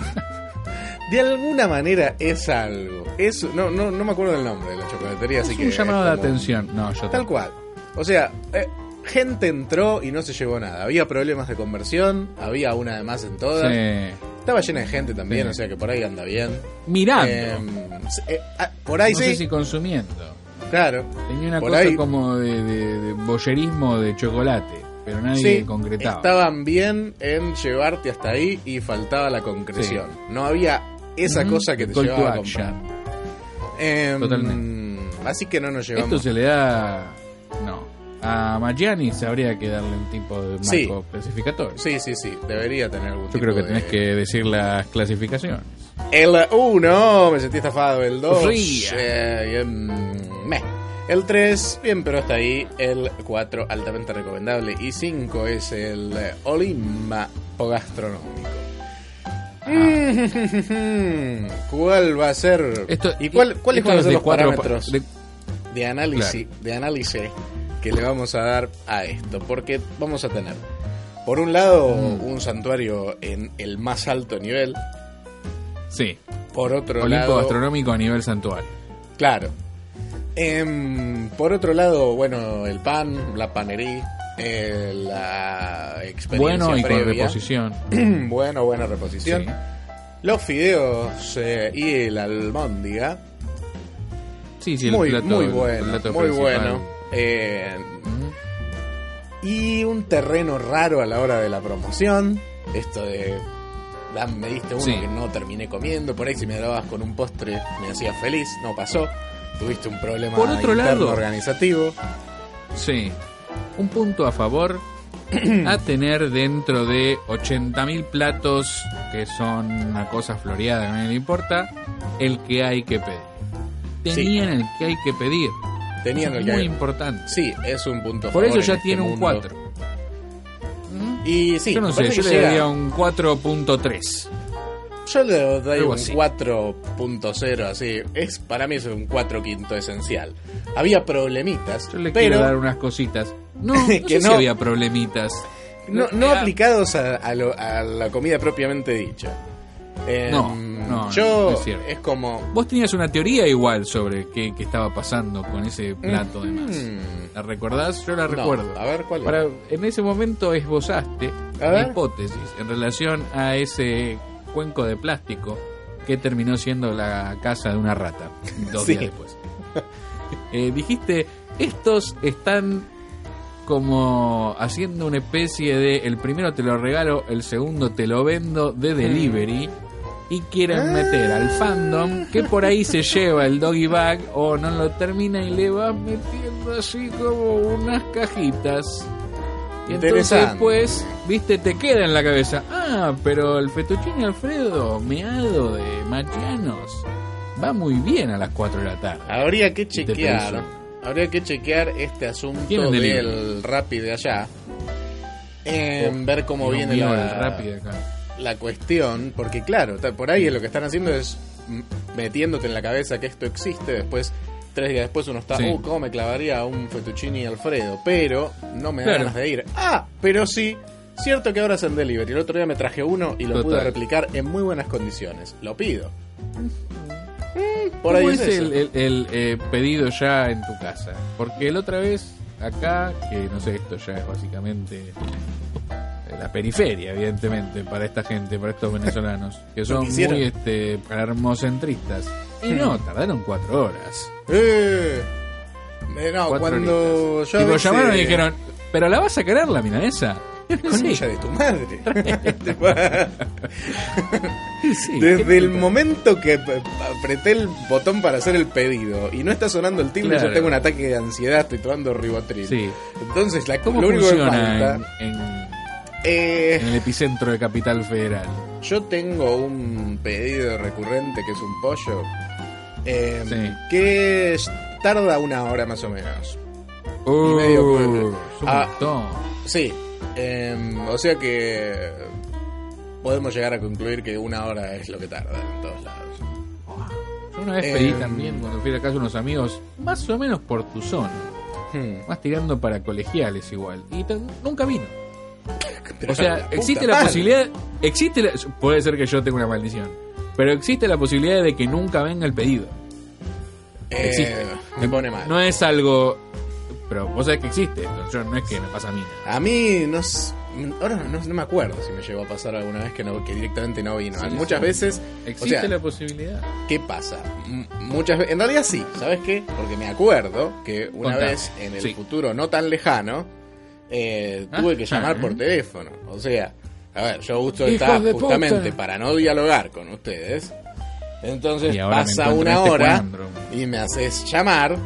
De alguna manera es algo. Es, no, no, no me acuerdo del nombre de la chocolatería, así Es que. un llamado de atención. No, yo Tal cual. O sea, eh, gente entró y no se llevó nada. Había problemas de conversión, había una de más en todas. Sí. Estaba llena de gente también, Sí. o sea que por ahí anda bien. Mirando. Em, eh, ah, por ahí no sí, sé si consumiendo. claro. Tenía una Por cosa ahí- como de, de, de boyerismo de chocolate, pero nadie Sí, concretaba. estaban bien en llevarte hasta ahí y faltaba la concreción. No había esa cosa que te Call llevaba a comprar. Em, Totalmente. Así que no nos llevamos. Esto se le da. No. A Maggiani se habría que darle un tipo de marco Sí. clasificatorio. Sí, sí, sí, debería tener algún Yo tipo creo que de- tenés que decir las clasificaciones. El 1, me sentí estafado. El 2, Ría. eh, meh. El 3, bien, pero hasta ahí. El 4, altamente recomendable. Y 5 es el eh, Olimma o gastronómico. Mm, ¿Cuál va a ser? Ah. Esto, ¿Y cuál, cuáles van a ser los pa- parámetros de- de análisis, de análisis que le vamos a dar a esto? Porque vamos a tener, por un lado, Mm. un santuario en el más alto nivel. sí. Por otro Olimpo lado, gastronómico a nivel santuario. claro. Em, por otro lado, bueno, el pan, la panería, eh, la experiencia Bueno y con previa. reposición. bueno, buena reposición. Sí. Los fideos eh, y el almóndiga. Sí, sí, el muy, plato, muy el bueno, plato muy principal. bueno. Eh, y un terreno raro a la hora de la promoción. Esto de. "Ah, Me diste uno Sí. que no terminé comiendo. Por ahí, si me dabas con un postre, me hacía feliz. No pasó. Tuviste un problema Por otro lado- organizativo. Sí. Un punto a favor a tener dentro de 80.000 platos, que son una cosa floreada que nadie le importa, el que hay que pedir. Tenían el que hay que pedir. Tenían el muy que. importante. Sí, es un punto Por eso ya este tiene un mundo. 4. Y sí, yo no sé, yo le llega- daría un 4.3. Yo le doy un así. 4.0 así. Es, para mí es un 4 quinto esencial. Había problemitas, Yo le pero quiero dar unas cositas. No, no Que sé si no. había problemitas. no, no Ah, aplicados a, a lo- a la comida propiamente dicha. Em, No, no, yo no es cierto. como... Vos tenías una teoría igual sobre qué, qué estaba pasando con ese plato de más. Mm, ¿La recordás? Yo la no, recuerdo. a ver, ¿cuál es? Para, en ese momento esbozaste una hipótesis en relación a ese cuenco de plástico que terminó siendo la casa de una rata dos Sí. días después. Eh, dijiste, estos están como haciendo una especie de el primero te lo regalo, el segundo te lo vendo de delivery y quieren meter al fandom que por ahí se lleva el doggy bag o no lo termina y le vas metiendo así como unas cajitas. Y entonces pues, viste, te queda en la cabeza, ah, pero el fettuccine Alfredo meado de machianos va muy bien a las 4 de la tarde. Habría que chequear. Habría que chequear este asunto del Rappi de allá. En ver cómo viene la, el rápido acá. la cuestión, porque claro, por ahí lo que están haciendo es metiéndote en la cabeza que esto existe, después, tres días después uno está, Sí. uh, ¿cómo me clavaría un fettuccini Alfredo? Pero no me da Claro. ganas de ir. Ah, pero sí, cierto que ahora es en delivery. El otro día me traje uno y lo pude replicar en muy buenas condiciones. Lo pido. Por ahí ¿Cómo es, es, el, el- el, eh, pedido ya en tu casa? Porque la otra vez acá, que no sé, esto ya es básicamente eh, la periferia, evidentemente, para esta gente, para estos venezolanos, que son muy este, hermocentristas. Y no, tardaron cuatro horas. Eh, eh, no, Cuatro cuando yo. Tipo, llamaron y dijeron, ¿pero la vas a querer la milanesa? Concha de tu madre. Sí, Desde el momento que apreté el botón para hacer el pedido y no está sonando el timbre, Claro. yo tengo un ataque de ansiedad, estoy tomando ribotril. Sí. Entonces, la, ¿Cómo lo único que falta. en, en- eh, en el epicentro de Capital Federal? yo tengo un pedido recurrente que es un pollo. eh, Sí. Que tarda una hora más o menos. Uh, medio un Ah. Sí. Eh, o sea que. Podemos llegar a concluir que una hora es lo que tarda en todos lados. Yo una vez pedí Eh, también, cuando fui a casa de unos amigos, más o menos por tu zona, Hmm. más tirando para colegiales igual, y nunca vino. O sea, existe la madre. posibilidad, existe la- puede ser que yo tenga una maldición, pero existe la posibilidad de que nunca venga el pedido. Eh, existe. Me pone mal. No es algo, pero vos sabés que existe, esto, yo, no es que me pasa a mí. A mí no s- ahora no, no me acuerdo si me llegó a pasar alguna vez que no que directamente no vino. Sí, Muchas sí. veces, Existe o sea, la posibilidad. ¿qué pasa? M- Muchas veces, en realidad sí, ¿sabes qué? Porque me acuerdo que una Contame. vez en el Sí. futuro no tan lejano eh, Ah, tuve que llamar ah, por ¿eh? teléfono. O sea, a ver, yo uso Hijos esta de justamente puta. para no dialogar con ustedes. Entonces pasa una este hora y me haces llamar.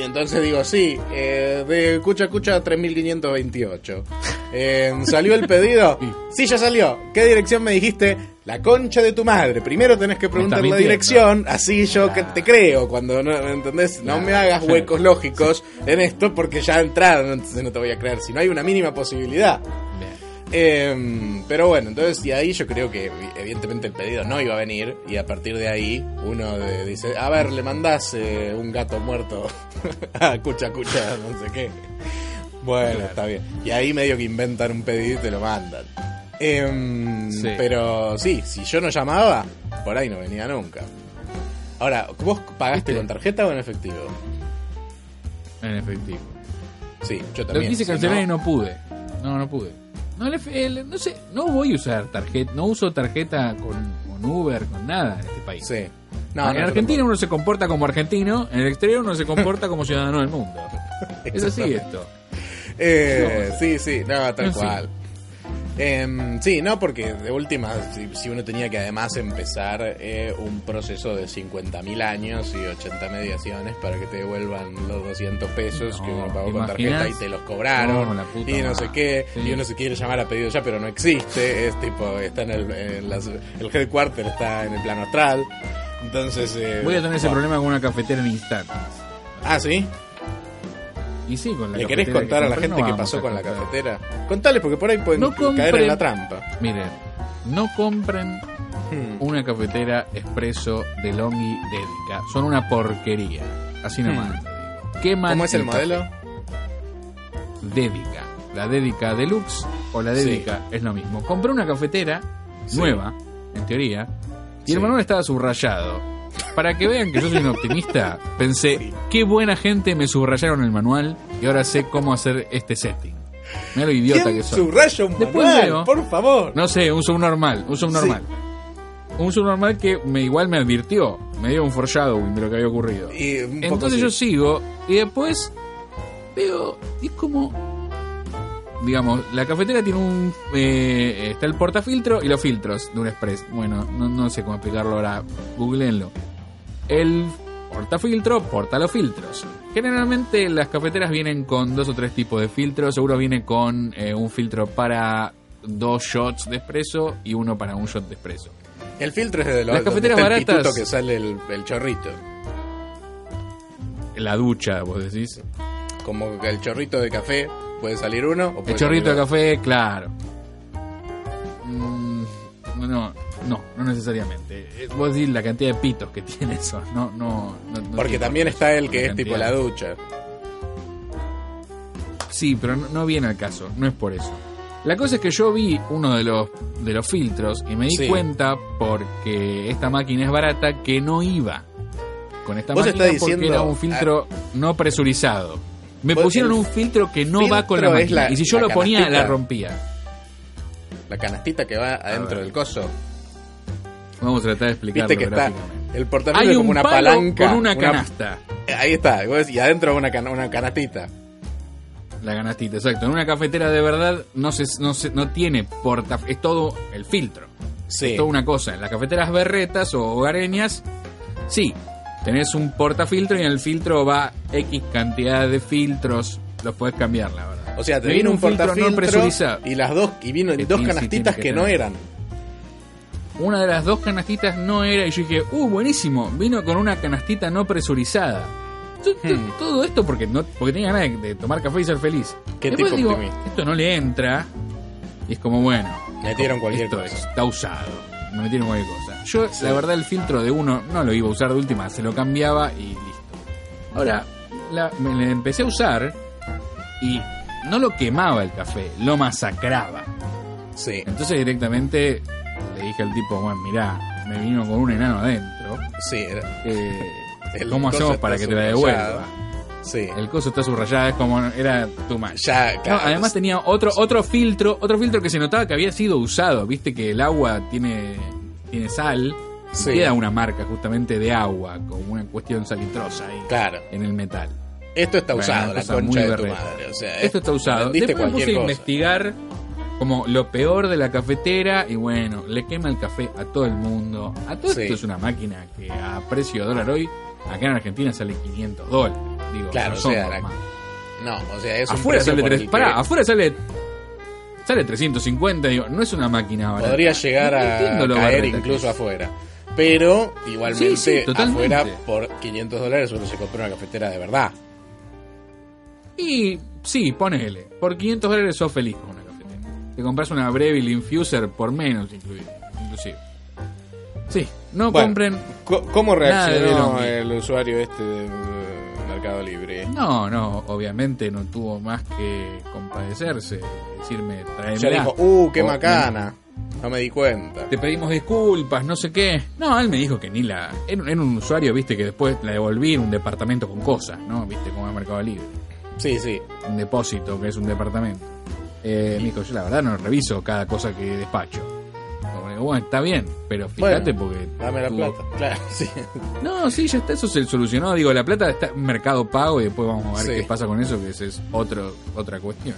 Y entonces digo, sí, eh, de Cucha Cucha 3528. Eh, ¿Salió el pedido? Sí. Ya salió. ¿Qué dirección me dijiste? La concha de tu madre. Primero tenés que preguntar la dirección, así yo que te creo. Cuando no, ¿entendés? No me hagas huecos lógicos en esto porque ya entraron, entonces no te voy a creer. Si no hay una mínima posibilidad. Bien. Eh, pero bueno, entonces y ahí yo creo que evidentemente el pedido no iba a venir y a partir de ahí uno de- dice, a ver, le mandás eh, un gato muerto a cucha cucha, no sé qué. Bueno, Claro. está bien. Y ahí medio que inventan un pedido y te lo mandan. Sí. Pero sí, si yo no llamaba, por ahí no venía nunca. Ahora, ¿vos pagaste ¿Viste? con tarjeta o en efectivo? En efectivo. Sí, yo Lo también. quise si cancelar no- y no pude. No, no pude. No, el el- no sé, no voy a usar tarjeta, no uso tarjeta con, con Uber, con nada en este país. Sí. No, en no, Argentina uno se comporta como argentino, en el exterior uno se comporta como ciudadano del mundo. Es así esto. Eh, sí, sí, no, tal sí. Em, sí, no, porque de última, si, si uno tenía que además empezar eh, un proceso de 50.000 años y 80 mediaciones para que te devuelvan los 200 pesos No, que uno pagó ¿te con tarjeta y te los cobraron No, y no sé qué, Sí. y uno se quiere llamar a pedido ya, pero no existe, es tipo, está en el, en las- el headquarter está en el plano astral, entonces... eh, Voy a tener ese problema con una cafetera en instantes. Ah, ¿sí? Y sí, con la ¿Le querés contar a la gente no qué pasó con la cafetera? Contale, porque por ahí pueden No caer en la trampa. Miren, no compren Hmm. una cafetera expreso de Longi Dedica. Son una porquería. Así nomás. Hmm. Queman ¿Cómo es el modelo? Dedica. La Dedica Deluxe o la Sí. Dedica es lo mismo. Compré una cafetera Sí. nueva, en teoría, y el Sí. manual estaba subrayado. Para que vean que yo soy un optimista, pensé, Sí. qué buena gente me subrayaron el manual y ahora sé cómo hacer este setting. Mira lo idiota ¿Quién que soy. subraya un Después manual? veo- Por favor. No sé, un subnormal, un subnormal. Un subnormal que me igual me advirtió, me dio un foreshadowing de lo que había ocurrido. Y Entonces sí. yo sigo y después veo, y es como, digamos, la cafetera tiene un, eh, está el portafiltro y los filtros de un express. Bueno, no, no sé cómo explicarlo ahora, googleenlo. El portafiltro porta los filtros. Generalmente las cafeteras vienen con dos o tres tipos de filtros, seguro viene con eh, un filtro para dos shots de espresso y uno para un shot de espresso. El filtro es de los Las cafeteras está el baratas- que sale el, el chorrito. La ducha, vos decís. Como que el chorrito de café puede salir uno o puede El chorrito de café, claro. Mm, no, No, no necesariamente. Eh, Vos decís la cantidad de pitos que tiene eso. No, no, no- no Porque también está el que es tipo la ducha. Sí, pero no, no viene al caso, no es por eso. La cosa es que yo vi uno de los, de los filtros y me di Sí. cuenta porque esta máquina es barata que no iba con esta Vos máquina estás porque diciendo- era un filtro no presurizado. Me pusieron un filtro que no va con la máquina. la- y si yo lo ponía, la rompía. La canastita que va adentro del coso. Vamos a tratar de explicarlo Viste que está el portafiltro Hay es un como una palo palanca. con una canasta. Ahí está, y adentro una, una canastita. La canastita, exacto. En una cafetera de verdad no se, no se, no tiene porta, es todo el filtro. Sí. Es toda una cosa. En las cafeteras berretas o hogareñas, sí, tenés un portafiltro y en el filtro va X cantidad de filtros. Los podés cambiar, la verdad. O sea, te Me vino un filtro portafiltro no presurizado. y las dos y vino dos canastitas que, que no eran. Una de las dos canastitas no era y yo dije, uh, buenísimo, vino con una canastita no presurizada. Hmm. Todo esto porque no porque tenía ganas de, de tomar café y ser feliz. Qué Después tipo digo, esto no le entra. Y es como, bueno, Metieron cualquier esto cosa. está usado. Me metieron cualquier cosa. Yo, Sí. la verdad, el filtro de uno no lo iba a usar de última, se lo cambiaba y listo. Ahora, la- me la empecé a usar y no lo quemaba el café, lo masacraba. Sí, Entonces directamente le dije al tipo, bueno, mirá, me vino con un enano adentro. sí. era- eh, El ¿Cómo hacemos para que te la devuelva? Sí. El coso está subrayado, es como era much. Ya, No, claro. además tenía otro otro filtro, otro filtro que se notaba que había sido usado. Viste que el agua tiene tiene sal, Sí. queda una marca justamente de agua, como una cuestión salitrosa ahí Claro. en el metal. Esto está Bueno, usado, la concha muy de tu madre. O sea, Esto está usado. Después me puse a investigar como lo peor de la cafetera y bueno, le quema el café a todo el mundo. A todo Sí. esto es una máquina que a precio de dólar hoy, acá en Argentina sale 500 dólares. Digo, Claro, no o son sea, la-. No, o sea, es un afuera precio sale por tres, el que pará, afuera sale sale 350, digo, no es una máquina barata. podría llegar No a caer incluso afuera. Pero igualmente Sí, sí, totalmente. afuera por 500 dólares uno se compra una cafetera de verdad. Y sí, ponele, por 500 dólares sos feliz con una cafetera. Te compras una Breville Infuser por menos inclusive. inclusive. Sí, no Bueno, compren Co- ¿Cómo reaccionó el usuario este de Mercado Libre? No, no, obviamente no tuvo más que compadecerse, decirme, Ya traemela. dijo, uh, qué macana. No me di cuenta. Te pedimos disculpas, no sé qué. No, él me dijo que ni la... Era, era un usuario, viste, que después la devolví en un departamento con cosas, ¿no? Viste, como en Mercado Libre. Sí, sí. Un depósito, que es un departamento. Eh, me dijo, yo la verdad no reviso cada cosa que despacho. Digo, Bueno, está bien, pero fíjate porque... Dame la plata. Claro, sí. No, sí, ya está, eso se solucionó. Digo, la plata está en mercado pago y después vamos a ver Sí. qué pasa con eso, que esa es otro, otra cuestión.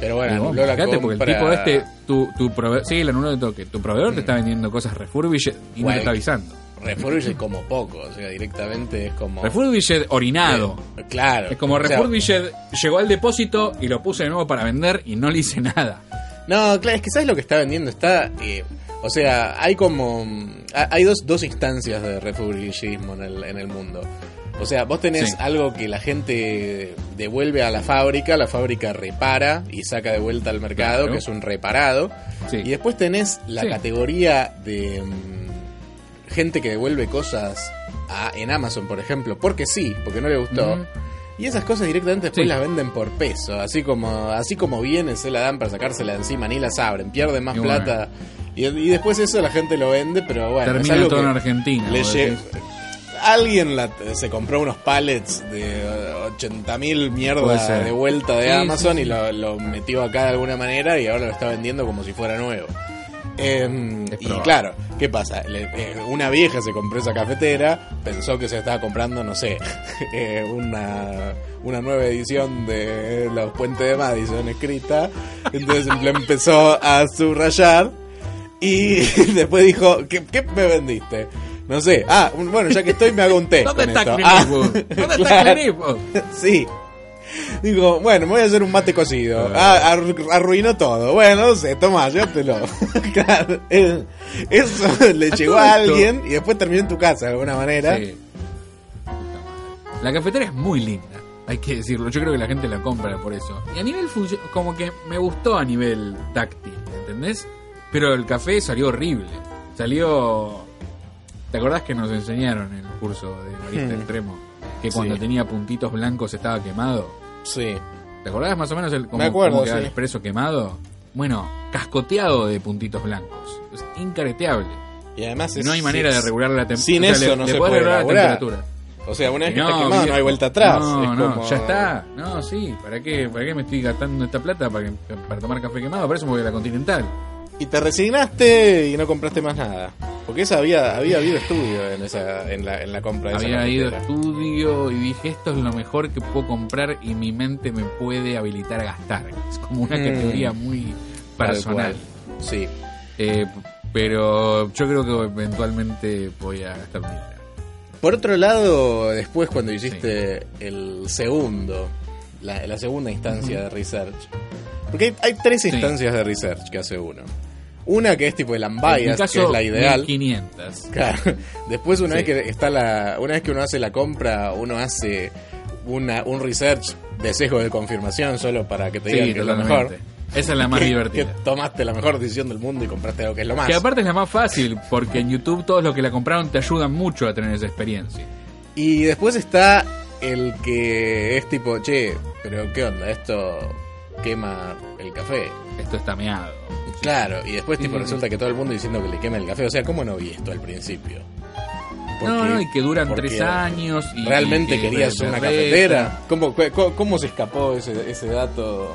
Pero bueno, Digo, la fíjate, porque el tipo este, tu, tu proveedor, sí, el anuló de toque. Tu proveedor te está vendiendo cosas refurbished y no te está avisando. Refurbished como poco, o sea, directamente es como... Refurbished orinado. Eh, Claro. Es como o sea, Refurbished llegó al depósito y lo puse de nuevo para vender y no le hice nada. No, claro, es que ¿sabes lo que está vendiendo? Está... eh, o sea, hay como... mm, ha- Hay dos, dos instancias de refurbishismo en el, en el mundo. O sea, vos tenés Sí. algo que la gente devuelve a la fábrica, la fábrica repara y saca de vuelta al mercado, Claro. que es un reparado. Sí. Y después tenés la Sí. categoría de mm, gente que devuelve cosas a- en Amazon, por ejemplo, porque sí, porque no le gustó. Y esas cosas directamente después Sí. las venden por peso, así como así como vienen se la dan para sacársela de encima, ni las abren, pierden más Y bueno. plata. Y, y después eso la gente lo vende, pero bueno, es Termina algo todo que en Argentina. le. Alguien la- se compró unos pallets de 80 mil Puede mierda ser. de vuelta de Sí, Amazon sí, y lo, lo metió acá de alguna manera y ahora lo está vendiendo como si fuera nuevo. Em, y claro, ¿qué pasa? Le- eh, una vieja se compró esa cafetera, pensó que se estaba comprando, no sé, eh, una, una nueva edición de Los Puentes de Madison escrita, entonces le empezó a subrayar y después dijo, ¿qué, qué me vendiste? No sé, ah, un- bueno, ya que estoy me hago un té. ¿Dónde con está esto. Ah? ¿Dónde está claro. Sí. Digo, bueno, me voy a hacer un mate cocido. Ah, arru- arruinó todo. Bueno, no sé, toma, llévatelo. claro, eso le A llegó a esto- alguien y después terminó en tu casa de alguna manera. Sí. La cafetera es muy linda, hay que decirlo. Yo creo que la gente la compra por eso. Y a nivel como que me gustó a nivel táctil, ¿entendés? Pero el café salió horrible. Salió. ¿Te acordás que nos enseñaron en el curso de barista Hmm. extremo? Que cuando Sí. tenía puntitos blancos estaba quemado. Sí. ¿Te acordás más o menos el, cómo, Me acuerdo, cómo quedaba sí. el expreso quemado? Bueno, cascoteado de puntitos blancos. Es incareteable. Y además es- no hay manera de regular la temperatura. Sin eso no se puede elaborar. la temperatura. O sea, una vez que No, está quemado no hay vuelta atrás. No, Es no, como- ya está. No, sí. ¿Para qué, ¿Para qué me estoy gastando esta plata para, que- para tomar café quemado? Para eso me voy a la Continental. Y te resignaste y no compraste más nada. Porque esa había, había habido estudio en esa, en la, en la compra de esa Había ido a cafetera. estudio y dije, esto es lo mejor que puedo comprar y mi mente me puede habilitar a gastar. Es como una Mm. categoría muy personal. Sí. Eh, pero yo creo que eventualmente voy a gastar mi dinero. Por otro lado, después cuando hiciste el segundo, la, la segunda instancia de research, porque hay, hay tres Sí. instancias de research que hace uno. Una que es tipo el unbiased, caso, que es la ideal. 1500. Claro. Después una Sí. vez que está la, una vez que uno hace la compra, uno hace una, un research de sesgo de confirmación solo para que te digan Sí, que es lo mejor. Esa es la más Que- divertida. Que tomaste la mejor decisión del mundo y compraste algo que es lo más. Que aparte es la más fácil, porque en YouTube todos los que la compraron te ayudan mucho a tener esa experiencia. Y después está el que es tipo, che, pero ¿qué onda? Esto quema el café. Esto está meado. Claro, y después tipo sí, resulta que todo el mundo diciendo que le quema el café. O sea, ¿cómo no vi esto al principio? No, Porque- no, y que duran tres años. Y, ¿Realmente y que querías una cafetera? ¿Cómo, cu- cómo se escapó ese, ese dato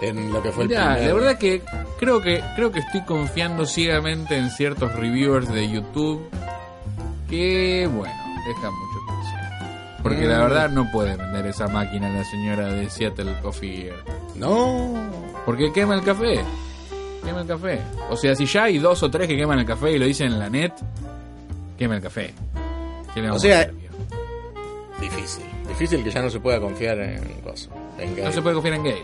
en lo que fue el primer- la verdad que creo que creo que estoy confiando ciegamente en ciertos reviewers de YouTube que, bueno, dejan Porque la Mm. verdad no puede vender esa máquina la señora de Seattle Coffee. No. Porque quema el café. Quema el café. O sea, si ya hay dos o tres que queman el café y lo dicen en la net, quema el café. ¿Qué le vamos O sea, hacer? Difícil. Difícil que ya no se pueda confiar en cosas. No se puede confiar en Gale.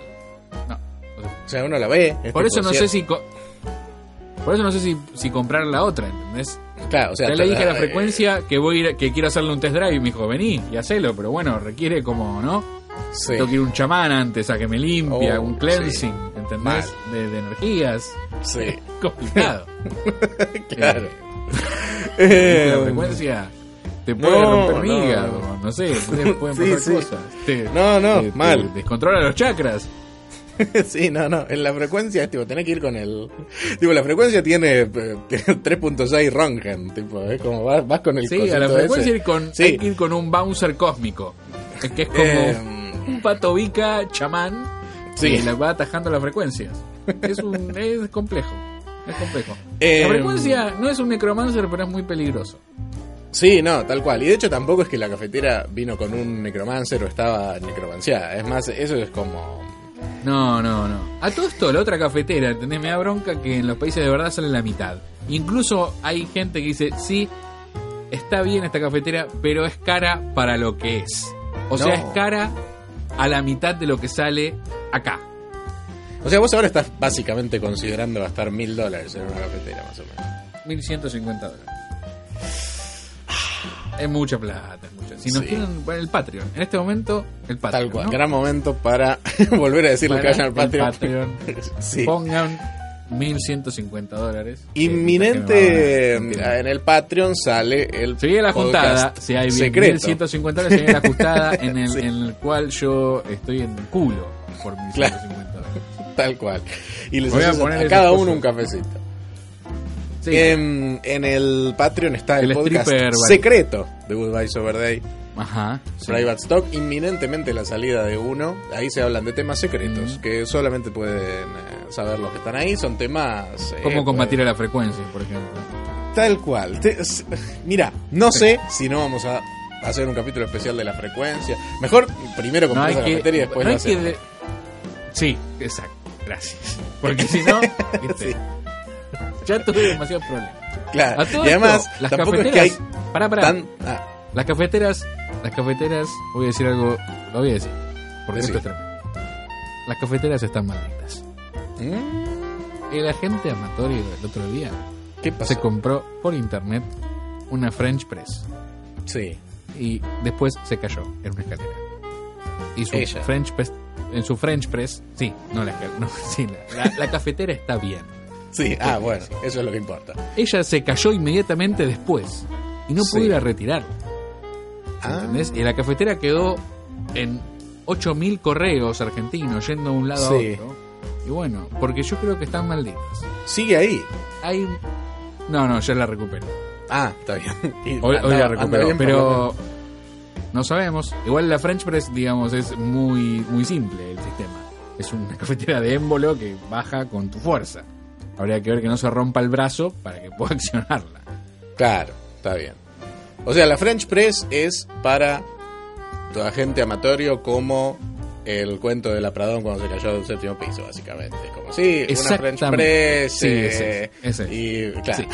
No. O sea, uno la ve. por eso no sé si... Por eso no sé si, si comprar la otra, ¿entendés? Claro, o sea, Ya le dije a la eh, frecuencia que voy a ir- que quiero hacerle un test drive y me dijo, vení y hacelo, pero bueno, requiere como, ¿no? sí. Tengo que ir un chamán antes a que me limpia, Oh, un cleansing, sí. ¿entendés? De, de energías. Sí, Complicado. claro. Eh, la Eh, frecuencia te puede no, romper no. hígado, no sé, pueden, Sí, pasar sí. cosas. Te- No, no, te- te mal. descontrola los chakras. sí, no, no. En la frecuencia es tipo, tenés que ir con el. Tipo, la frecuencia tiene eh, 3.6 Rongen. Tipo, es como vas, vas con el Sí, a la frecuencia ir con, Sí. hay que ir con un bouncer cósmico. Que es como Eh, un patobica chamán Sí. y la va atajando las frecuencias. Es, un, es complejo. Es complejo. Eh, la frecuencia no es un necromancer, pero es muy peligroso. Sí, no, tal cual. Y de hecho tampoco es que la cafetera vino con un necromancer o estaba necromanciada. Es más, eso es como... No, no, no. A todo esto, la otra cafetera, ¿entendés? Me da bronca que en los países de verdad sale la mitad. Incluso hay gente que dice, sí, está bien esta cafetera, pero es cara para lo que es. O sea, es cara a la mitad de lo que sale acá. O sea, vos ahora estás básicamente considerando gastar mil dólares en una cafetera, más o menos. 1150 dólares. Es mucha plata, es mucha. Si nos Sí. quieren, bueno, el Patreon. En este momento, el Patreon. Tal cual. ¿no? Gran momento para volver a decirle que Para vayan al Patreon. Patreon. sí. Pongan 1150 dólares. Inminente mentira. en el Patreon sale el Se viene la juntada, si hay bien secreto. 1150 dólares, se viene la juntada en el, Sí. en el cual yo estoy en el culo por 1150 dólares. Tal cual. Y les Voy a poner a cada cosas. uno un cafecito. Sí, En, en el Patreon está el, El podcast stripper, secreto de Goodbye Sober Day. ajá. sí. Private Stock, inminentemente la salida de uno. Ahí se hablan de temas secretos Mm. que solamente pueden eh, saber los que están ahí. Son temas. eh, ¿Cómo combatir pues, a la frecuencia, por ejemplo? Tal cual. Te- mira, no sé si no vamos a hacer un capítulo especial de la frecuencia. Mejor primero No comprar hay la que, cafetería y después no hacemos. de- Sí, exacto. Gracias. Porque si no, Sí, ya tuve demasiados problemas. claro. A todo Y además, esto, las tampoco es cafeteras. que hay Pará, pará. tan. ah, Las cafeteras, las cafeteras, voy a decir algo, lo voy a decir, porque Decí. esto es tremendo. Las cafeteras están malditas. ¿mm? El agente amatorio el otro día ¿Qué se pasó? compró por internet una French Press Sí. y después se cayó en una escalera. Y su Ella. French Press, en su French Press, sí, no la escalera, no, sí, la, la- la cafetera está bien. Sí, ah, bueno, eso es lo que importa. Ella se cayó inmediatamente después y no pudo Sí. ir a retirar. Ah, ¿Entendés? Y la cafetera quedó en 8000 correos argentinos yendo de un lado Sí. a otro. Y bueno, porque yo creo que están malditas. sigue ahí. Hay. No, no, ya la recuperé. Ah, está bien. Hoy, anda- hoy la recuperó, bien pero no sabemos. Igual la French Press, digamos, es muy, muy simple el sistema. Es una cafetera de émbolo que baja con tu fuerza. Habría que ver que no se rompa el brazo para que pueda accionarla. Claro, está bien. O sea, la French Press es para toda gente amatorio como el cuento de la Pradón cuando se cayó del séptimo piso, básicamente. Como, sí, una French. Press. Sí, eh, ese es, ese es. Y, claro, Sí,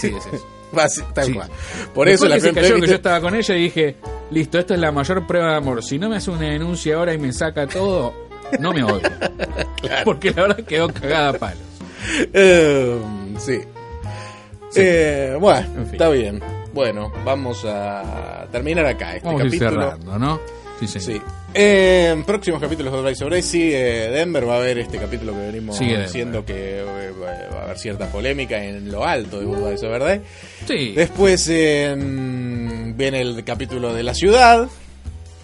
sí, es eso. Tal Sí. cual. Por Después eso la que se cayó, que yo estaba con ella y dije, listo, esto es la mayor prueba de amor. Si no me hace una denuncia ahora y me saca todo, no me odio. Porque la verdad quedó cagada a palos. Eh, sí. Eh, bueno, En fin. está bien. Bueno, vamos a terminar acá este Vamos capítulo. cerrando, ¿no? Sí, señor. Sí. En próximos capítulos de Drive sobre sigue Denver. Va a haber este capítulo que venimos Sigue Denver. diciendo que eh, va a haber cierta polémica en lo alto de Goodbye sobre Day. Sí. Después eh, viene el capítulo de la ciudad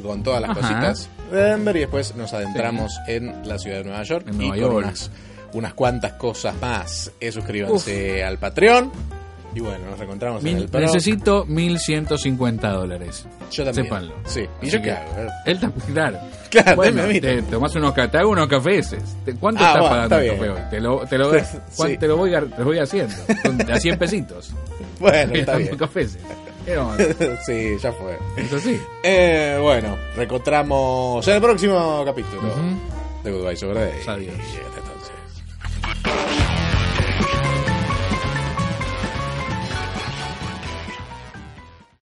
con todas las Ajá. cositas de Denver y después nos adentramos en la ciudad de Nueva York En y Nueva York. Unas cuantas cosas más. Eh, suscríbanse al Patreon. Y bueno, nos reencontramos en el Pro. necesito 1150 dólares. Yo también. sépanlo. Sí. ¿Y yo qué hago? Él también, claro. Claro, bueno, deme te tomás unos, ca- te hago unos cafés. ¿Cuánto Ah, estás bueno, pagando el café hoy? Te lo, te lo, te lo voy, te lo voy haciendo. A 100 pesitos. Bueno, está bien. cafés. Sí, ya fue. Eso sí. Eh, bueno, reencontramos en el próximo capítulo de Goodbye sobre. Adiós. Thank you.